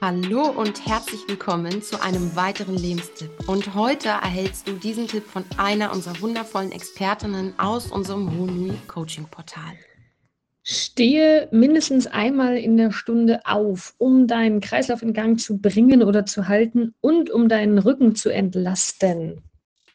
Hallo und herzlich willkommen zu einem weiteren Lebenstipp. Und heute erhältst du diesen Tipp von einer unserer wundervollen Expertinnen aus unserem Honui Coaching Portal. Stehe mindestens einmal in der Stunde auf, um deinen Kreislauf in Gang zu bringen oder zu halten und um deinen Rücken zu entlasten.